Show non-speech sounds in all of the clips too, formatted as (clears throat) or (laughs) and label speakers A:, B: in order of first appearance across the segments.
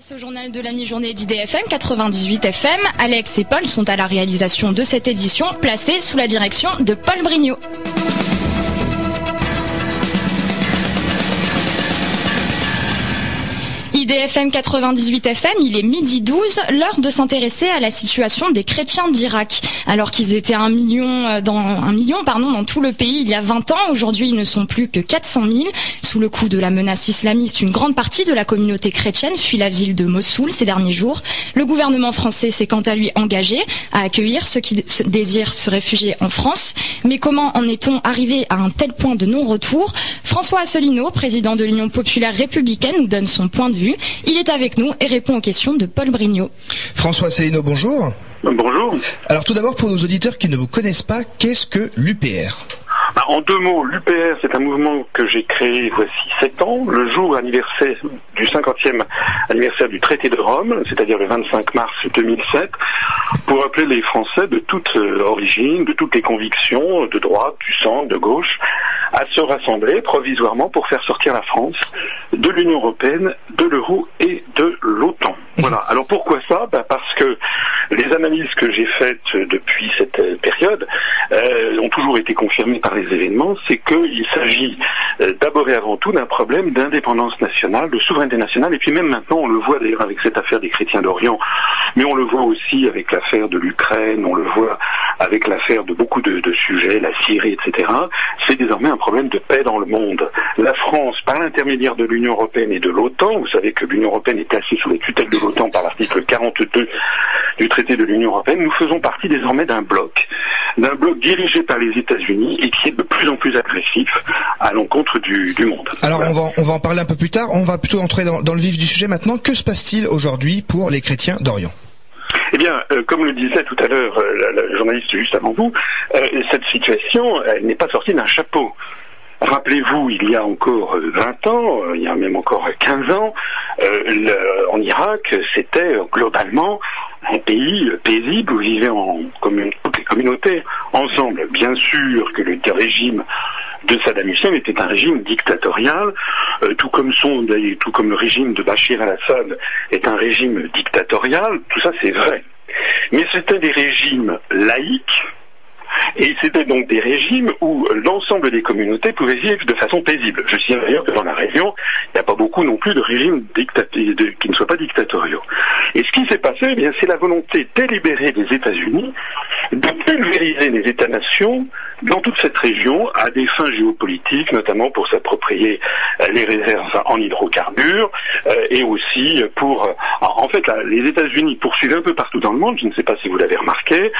A: Au journal de la mi-journée d'IDFM 98 FM. Alex et Paul sont à la réalisation de cette édition, placée sous la direction de Paul Brignot. IDFM 98 FM, il est midi 12, l'heure de s'intéresser à la situation des chrétiens d'Irak. Alors qu'ils étaient un million euh, dans un million pardon dans tout le pays il y a 20 ans, aujourd'hui ils ne sont plus que 400 000. Sous le coup de la menace islamiste, une grande partie de la communauté chrétienne fuit la ville de Mossoul ces derniers jours. Le gouvernement français s'est quant à lui engagé à accueillir ceux qui désirent se réfugier en France. Mais comment en est-on arrivé à un tel point de non-retour? François Asselineau, président de l'Union populaire républicaine, nous donne son point de vue. Il est avec nous et répond aux questions de Paul Brignot.
B: François Asselineau, bonjour.
C: Bonjour.
B: Alors tout d'abord, pour nos auditeurs qui ne vous connaissent pas, qu'est-ce que l'UPR
C: bah, en deux mots, l'UPR, c'est un mouvement que j'ai créé voici sept ans, le jour anniversaire du 50e anniversaire du traité de Rome, c'est-à-dire le 25 mars 2007, pour appeler les Français de toute euh, origine, de toutes les convictions, de droite, du centre, de gauche, à se rassembler provisoirement pour faire sortir la France de l'Union européenne, de l'euro et de l'OTAN. Voilà. (laughs) Alors pourquoi ça? Bah, Parce que les analyses que j'ai faites depuis cette euh, période euh, ont toujours été confirmées par les événements, c'est qu'il s'agit euh, d'abord et avant tout d'un problème d'indépendance nationale, de souveraineté nationale, et puis même maintenant on le voit d'ailleurs avec cette affaire des chrétiens d'Orient, mais on le voit aussi avec l'affaire de l'Ukraine, on le voit avec l'affaire de beaucoup de, de, sujets, la Syrie, etc. C'est désormais un problème de paix dans le monde. La France, par l'intermédiaire de l'Union européenne et de l'OTAN, vous savez que l'Union européenne est placée sous les tutelles de l'OTAN par l'article 42 du traité de l'Union européenne, nous faisons partie désormais d'un bloc, d'un bloc dirigé par les États-Unis et qui est de plus en plus agressif à l'encontre du, monde.
B: Alors on, va, on va en parler un peu plus tard, on va plutôt entrer dans, le vif du sujet maintenant. Que se passe-t-il aujourd'hui pour les chrétiens d'Orient?
C: Eh bien, euh, comme le disait tout à l'heure euh, la, journaliste juste avant vous, euh, cette situation n'est pas sortie d'un chapeau. Rappelez-vous, il y a encore 20 ans, il y a même encore 15 ans, en Irak, c'était globalement un pays paisible où vivaient en toutes les communautés ensemble. Bien sûr que le régime de Saddam Hussein était un régime dictatorial, euh, tout comme son, tout comme le régime de Bachir al-Assad est un régime dictatorial. Tout ça, c'est vrai. Mais c'était des régimes laïques et c'était donc des régimes où l'ensemble des communautés pouvaient vivre de façon paisible. Je sais d'ailleurs que dans la région, il n'y a pas beaucoup non plus de régimes qui ne soient pas dictatoriaux. Et ce qui s'est passé, eh bien, c'est la volonté délibérée des États-Unis de pulvériser les États-nations dans toute cette région à des fins géopolitiques, notamment pour s'approprier euh, les réserves en hydrocarbures euh, et aussi pour... Euh, en fait, les États-Unis poursuivent un peu partout dans le monde, je ne sais pas si vous l'avez remarqué,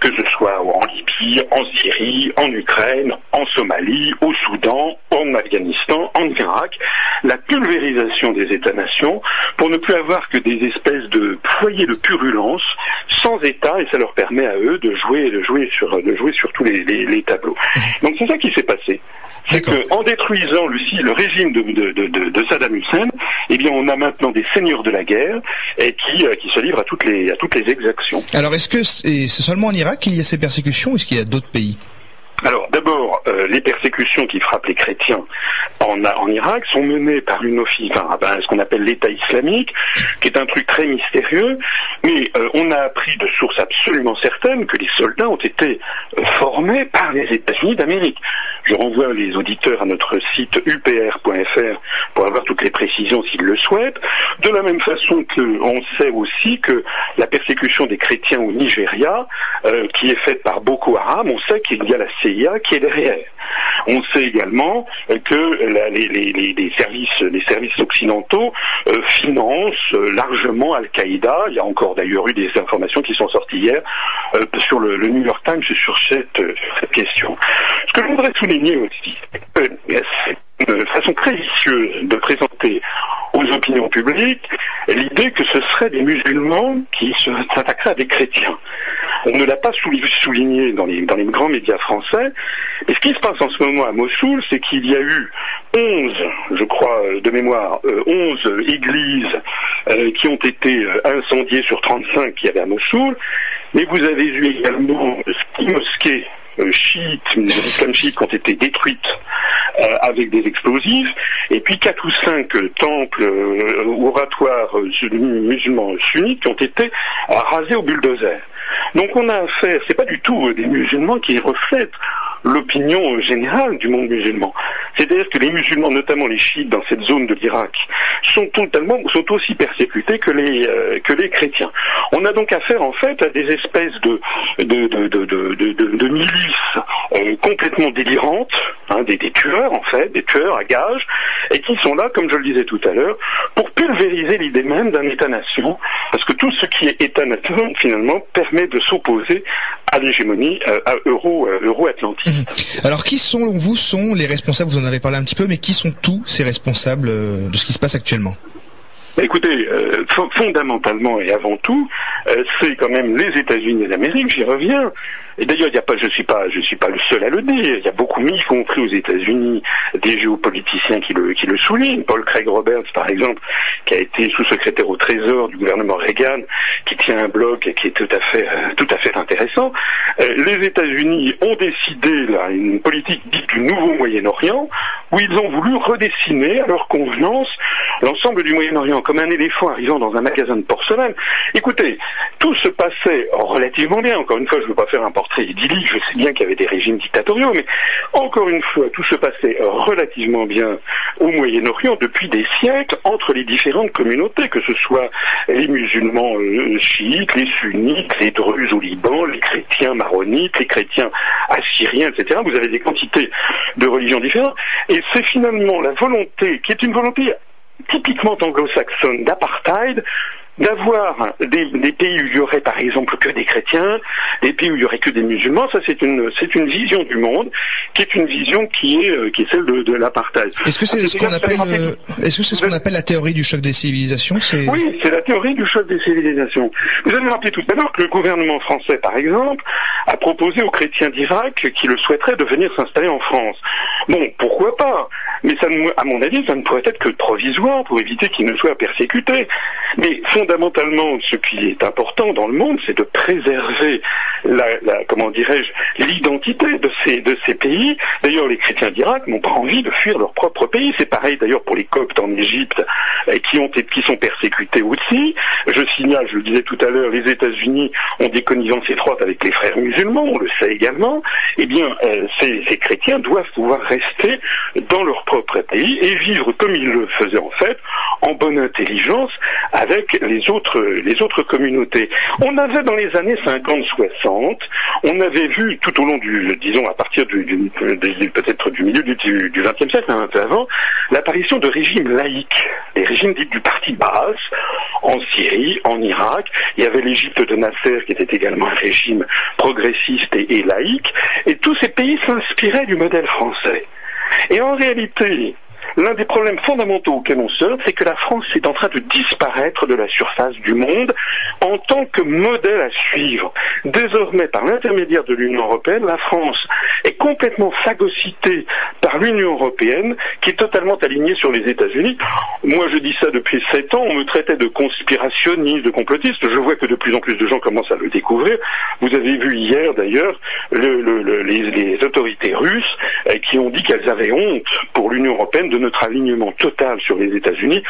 C: que ce soit en Libye, en Syrie, en Ukraine, en Somalie, au Soudan, en Afghanistan, en Irak, la pulvérisation des États-nations pour ne plus avoir que des espèces de foyers de purulence sans État et ça leur permet à eux de jouer, de jouer sur, de jouer sur tous les, tableaux. Donc c'est ça qui s'est passé. C'est qu'en détruisant le, le régime de, Saddam Hussein, eh bien, on a maintenant des seigneurs de la guerre et qui, euh, qui se livrent à toutes les, à toutes les exactions.
B: Alors, est-ce que c'est seulement en Irak qu'il y a ces persécutions ou est-ce qu'il y a d'autres pays?
C: Alors d'abord, euh, les persécutions qui frappent les chrétiens en, Irak sont menées par une office, enfin, ce qu'on appelle l'État islamique, qui est un truc très mystérieux, mais euh, on a appris de sources absolument certaines que les soldats ont été euh, formés par les États-Unis d'Amérique. Je renvoie les auditeurs à notre site upr.fr pour avoir toutes les précisions s'ils le souhaitent. De la même façon qu'on sait aussi que la persécution des chrétiens au Nigeria, qui est faite par Boko Haram, on sait qu'il y a la CIA qui est derrière. On sait également que les, services, les services occidentaux euh, financent euh, largement Al-Qaïda. Il y a encore d'ailleurs eu des informations qui sont sorties hier euh, sur le, New York Times sur cette, question. Ce que je voudrais souligner aussi, c'est une façon très vicieuse de présenter aux opinions publiques l'idée que ce seraient des musulmans qui s'attaqueraient à des chrétiens. On ne l'a pas souligné dans les, grands médias français. Et ce qui se passe en ce moment à Mossoul, c'est qu'il y a eu 11, je crois de mémoire, 11 euh, églises euh, qui ont été euh, incendiées sur 35 qu'il y avait à Mossoul. Mais vous avez eu également six mosquées chiites, l'islam chiite, ont été détruites avec des explosifs, et puis quatre ou cinq temples oratoires musulmans sunnites ont été rasés au bulldozer. Donc on a affaire, c'est pas du tout des musulmans qui reflètent l'opinion générale du monde musulman. C'est-à-dire que les musulmans, notamment les chiites dans cette zone de l'Irak, sont totalement, sont aussi persécutés que les, euh, que les chrétiens. On a donc affaire en fait à des espèces de, de, de, de, milices euh, complètement délirantes, hein, des, tueurs en fait, des tueurs à gages, et qui sont là, comme je le disais tout à l'heure, pour pulvériser l'idée même d'un État-nation, parce que tout ce qui est État-nation, finalement, permet de s'opposer à l'hégémonie euh, euro, euro-atlantique.
B: Alors qui sont, vous, sont les responsables, vous en avez parlé un petit peu, mais qui sont tous ces responsables de ce qui se passe actuellement?
C: Écoutez, euh, fondamentalement et avant tout, euh, c'est quand même les États-Unis d'Amérique. J'y reviens. Et d'ailleurs, il a pas, je suis pas, je suis pas le seul à le dire. Il y a beaucoup, y compris aux États-Unis, des géopoliticiens qui le, qui le soulignent. Paul Craig Roberts, par exemple, qui a été sous-secrétaire au Trésor du gouvernement Reagan, qui tient un blog qui est tout à fait, euh, tout à fait intéressant. Euh, les États-Unis ont décidé là une politique dite du nouveau Moyen-Orient, où ils ont voulu redessiner à leur convenance l'ensemble du Moyen-Orient comme un éléphant arrivant dans un magasin de porcelaine. Écoutez, tout se passait relativement bien. Encore une fois, je ne veux pas faire un je sais bien qu'il y avait des régimes dictatoriaux, mais encore une fois, tout se passait relativement bien au Moyen-Orient depuis des siècles entre les différentes communautés, que ce soit les musulmans euh, chiites, les sunnites, les druzes au Liban, les chrétiens maronites, les chrétiens assyriens, etc. Vous avez des quantités de religions différentes. Et c'est finalement la volonté, qui est une volonté typiquement anglo-saxonne d'apartheid, d'avoir des, pays où il y aurait par exemple que des chrétiens, des pays où il y aurait que des musulmans, ça c'est une c'est une vision du monde qui est une vision qui est euh, qui est celle de, de l'apartheid.
B: Est-ce que c'est ce qu'on appelle euh, est-ce que c'est ce qu'on appelle la théorie du choc des civilisations
C: Oui, c'est la théorie du choc des civilisations. Vous avez rappelé tout à l'heure que le gouvernement français par exemple a proposé aux chrétiens d'Irak qui le souhaiteraient de venir s'installer en France. Bon, pourquoi pas? Mais ça, à mon avis, ça ne pourrait être que provisoire pour éviter qu'ils ne soient persécutés. Mais fondamentalement, ce qui est important dans le monde, c'est de préserver la, comment dirais-je, l'identité de ces, de ces pays. D'ailleurs, les chrétiens d'Irak n'ont pas envie de fuir leur propre pays. C'est pareil d'ailleurs pour les Coptes en Égypte, euh, qui, ont, qui sont persécutés aussi. Je signale, je le disais tout à l'heure, les États-Unis ont des connivences étroites avec les frères musulmans, on le sait également. Eh bien, euh, ces, ces chrétiens doivent pouvoir rester dans leur propre pays et vivre comme ils le faisaient en fait, en bonne intelligence avec les autres, les autres communautés. On avait dans les années 50-60, on avait vu tout au long du, disons à partir du, peut-être du milieu du XXe siècle, un peu avant, l'apparition de régimes laïques, les régimes dits du parti basse, en Syrie, en Irak. Il y avait l'Égypte de Nasser qui était également un régime progressiste et laïque. Et tous ces pays s'inspiraient du modèle français. Et en réalité, L'un des problèmes fondamentaux auxquels on sort, c'est que la France est en train de disparaître de la surface du monde en tant que modèle à suivre. Désormais, par l'intermédiaire de l'Union européenne, la France est complètement phagocytée par l'Union européenne, qui est totalement alignée sur les États-Unis. Moi, je dis ça depuis sept ans. On me traitait de conspirationniste, de complotiste. Je vois que de plus en plus de gens commencent à le découvrir. Vous avez vu hier, d'ailleurs, les, autorités russes euh, qui ont dit qu'elles avaient honte pour l'Union européenne de notre alignement total sur les États-Unis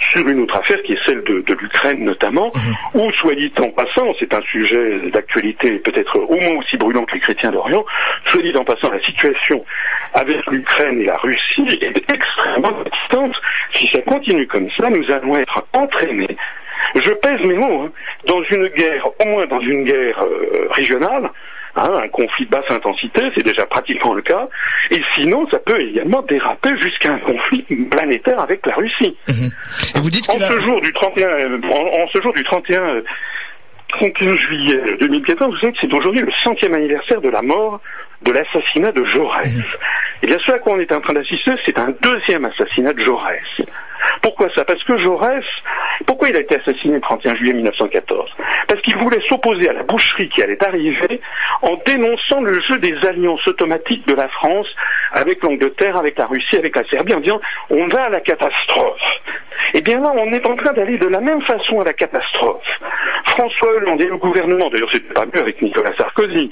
C: sur une autre affaire qui est celle de, l'Ukraine notamment, mhm. où, soit dit en passant, c'est un sujet d'actualité peut-être au moins aussi brûlant que les chrétiens d'Orient, soit dit en passant, la situation avec l'Ukraine et la Russie est extrêmement distante. Si ça continue comme ça, nous allons être entraînés je pèse mes mots, hein, dans une guerre, au moins dans une guerre euh, régionale, Hein, un conflit de basse intensité, c'est déjà pratiquement le cas. Et sinon, ça peut également déraper jusqu'à un conflit planétaire avec la Russie.
B: Mhm. Et vous dites que
C: en, ce jour du 31, en, ce jour du 31 31 juillet 2014, vous savez que c'est aujourd'hui le centième anniversaire de la mort de l'assassinat de Jaurès. Et mhm. eh bien, ce à quoi on est en train d'assister, c'est un deuxième assassinat de Jaurès. Pourquoi ça? Parce que Jaurès, pourquoi il a été assassiné le 31 juillet 1914 Parce qu'il voulait s'opposer à la boucherie qui allait arriver en dénonçant le jeu des alliances automatiques de la France avec l'Angleterre, avec la Russie, avec la Serbie, en disant on va à la catastrophe. Eh bien là, on est en train d'aller de la même façon à la catastrophe. François Hollande et le gouvernement, d'ailleurs c'était pas mieux avec Nicolas Sarkozy,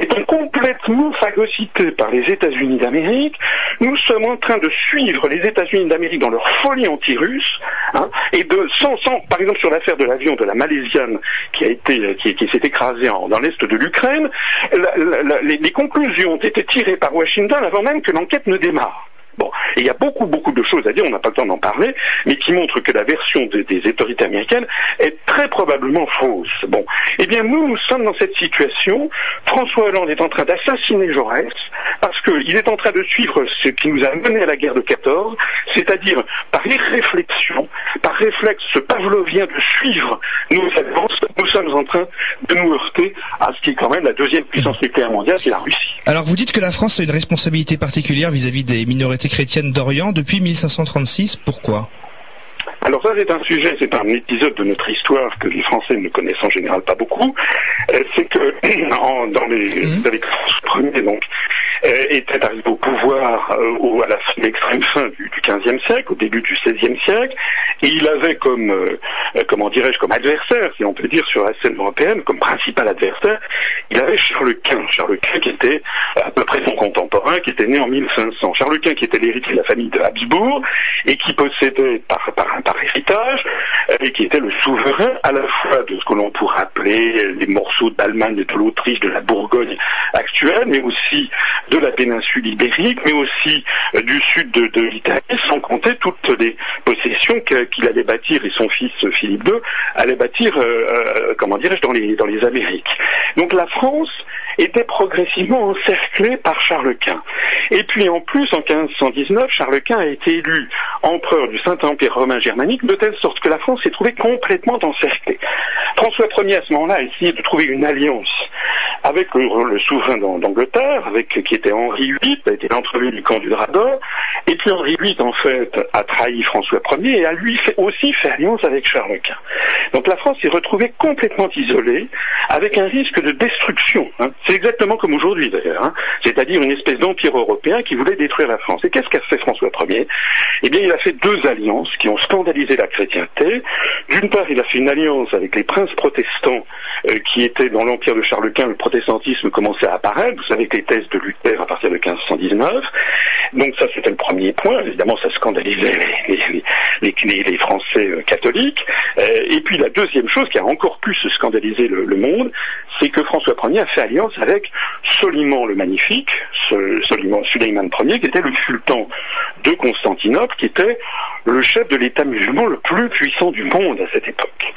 C: étant complètement phagocytés par les États-Unis d'Amérique, nous sommes en train de suivre les États-Unis d'Amérique dans leur folie anti-russe, hein, et de sans, sans, par exemple sur l'affaire de l'avion de la Malaisienne qui a été qui, qui s'est écrasé dans l'est de l'Ukraine, les conclusions ont été tirées par Washington avant même que l'enquête ne démarre. Bon, il y a beaucoup, beaucoup de choses à dire, on n'a pas le temps d'en parler, mais qui montrent que la version de- des autorités américaines est très probablement fausse. Bon, eh bien nous, nous sommes dans cette situation. François Hollande est en train d'assassiner Jaurès parce qu'il est en train de suivre ce qui nous a mené à la guerre de 14, c'est-à-dire par irréflexion, par réflexe pavlovien de suivre nos avances, nous sommes en train de nous heurter à ce qui est quand même la deuxième puissance nucléaire mondiale, c'est la Russie.
B: Alors vous dites que la France a une responsabilité particulière vis-à-vis des minorités chrétiennes d'Orient depuis 1536. Pourquoi?
C: Alors ça c'est un sujet, c'est un épisode de notre histoire que les Français ne connaissent en général pas beaucoup. Euh, c'est que (clears throat) en- dans les, vous savez que François Ier donc était arrivé au pouvoir euh, au- à l'extrême fin du, XVe siècle, au début du XVIe siècle, et il avait comme euh, euh, comment dirais-je comme adversaire, si on peut dire sur la scène européenne, comme principal adversaire, il avait Charles Quint. Charles Quint qui était à peu près son contemporain, qui était né en 1500. Charles Quint qui était l'héritier de la famille de Habsbourg et qui possédait par, par, par héritage euh, et qui était le souverain à la fois de ce que l'on pourrait appeler euh, les morceaux d'Allemagne, de l'Autriche, de la Bourgogne actuelle, mais aussi de la péninsule ibérique, mais aussi euh, du sud de, l'Italie, sans compter toutes les possessions qu'il allait bâtir et son fils euh, Philippe II allait bâtir, euh, comment dirais-je, dans les Amériques. Donc la France était progressivement encerclée par Charles Quint. Et puis en plus, en 1519, Charles Quint a été élu empereur du Saint-Empire romain germanique, de telle sorte que la France s'est trouvée complètement encerclée. François Ier, à ce moment-là, a essayé de trouver une alliance avec le, souverain d'An- d'Angleterre, avec qui était Henri VIII, a été l'entrevue du camp du Rador, et puis Henri VIII, en fait, a trahi François Ier et a lui fait aussi fait alliance avec Charles Quint. Donc la France s'est retrouvée complètement isolée, avec un risque de destruction. hein. C'est exactement comme aujourd'hui d'ailleurs, hein. c'est-à-dire une espèce d'empire européen qui voulait détruire la France. Et qu'est-ce qu'a fait François Ier? Eh bien, il a fait deux alliances qui ont scandalisé la chrétienté. D'une part, il a fait une alliance avec les princes protestants euh, qui étaient dans l'empire de Charles Quint. Le protestantisme commençait à apparaître. Vous savez que les thèses de Luther à partir de 1519. Donc ça, c'était le premier point. Évidemment, ça scandalisait les, Français euh, catholiques. Euh, et puis deuxième chose qui a encore plus scandalisé le, monde, c'est que François Ier a fait alliance avec Soliman le Magnifique, Soliman Suleiman Ier, qui était le sultan de Constantinople, qui était le chef de l'État musulman le plus puissant du monde à cette époque.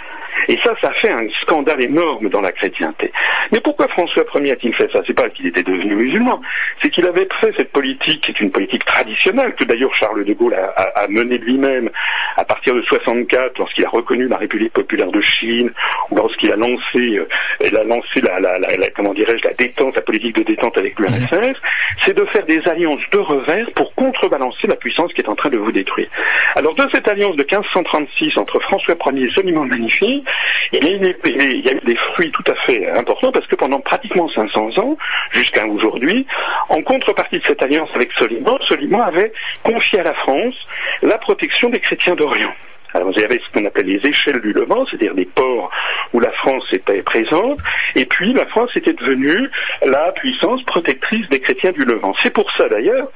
C: Et ça, ça fait un scandale énorme dans la chrétienté. Mais pourquoi François Ier a-t-il fait ça? C'est pas qu'il était devenu musulman, c'est qu'il avait fait cette politique, qui est une politique traditionnelle, que d'ailleurs Charles de Gaulle a, a, a menée lui-même à partir de 64, lorsqu'il a reconnu la République populaire de Chine, ou lorsqu'il a lancé, euh, il a lancé la, la, la, la- comment dirais-je, la détente, la politique de détente avec l'URSS, c'est de faire des alliances de revers pour contrebalancer la puissance qui est en train de vous détruire. Alors de cette alliance de 1536 entre François Ier et Soliman Magnifique, il y, a eu des, il y a eu des fruits tout à fait importants parce que pendant pratiquement 500 ans, jusqu'à aujourd'hui, en contrepartie de cette alliance avec Soliman, Soliman avait confié à la France la protection des chrétiens d'Orient. Alors il y avait ce qu'on appelle les échelles du Levant, c'est-à-dire des ports où la France était présente, et puis la France était devenue la puissance protectrice des chrétiens du Levant. C'est pour ça d'ailleurs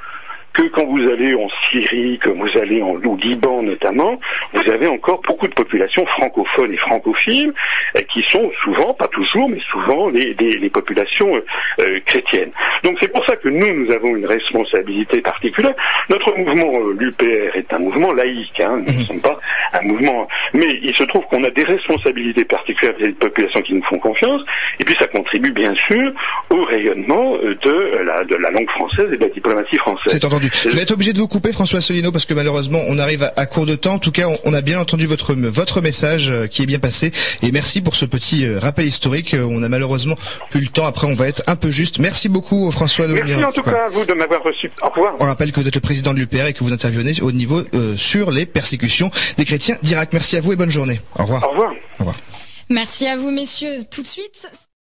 C: que quand vous allez en Syrie, que vous allez en, au Liban notamment, vous avez encore beaucoup de populations francophones et francophiles euh, qui sont souvent, pas toujours, mais souvent les, les- les populations euh, euh, chrétiennes. Donc c'est pour ça que nous, nous avons une responsabilité particulière. Notre mouvement, euh, l'UPR, est un mouvement laïque, hein, nous ne sommes pas un mouvement... Mais il se trouve qu'on a des responsabilités particulières vis-à-vis des populations qui nous font confiance, et puis ça contribue bien sûr au rayonnement de la, de la langue française et de la diplomatie française.
B: Entendu. Je vais être obligé de vous couper, François Solino, parce que malheureusement, on arrive à, à court de temps. En tout cas, on, on a bien entendu votre votre message euh, qui est bien passé. Et merci pour ce petit euh, rappel historique. Euh, On a malheureusement plus le temps. Après, on va être un peu juste. Merci beaucoup, François Solino.
C: Merci en tout cas à vous de m'avoir reçu. Au revoir.
B: On rappelle que vous êtes le président de l'UPR et que vous intervenez au niveau euh, sur les persécutions des chrétiens d'Irak. Merci à vous et bonne journée. Au revoir.
C: Au revoir.
B: Au revoir.
A: Merci à vous, messieurs. Tout de suite.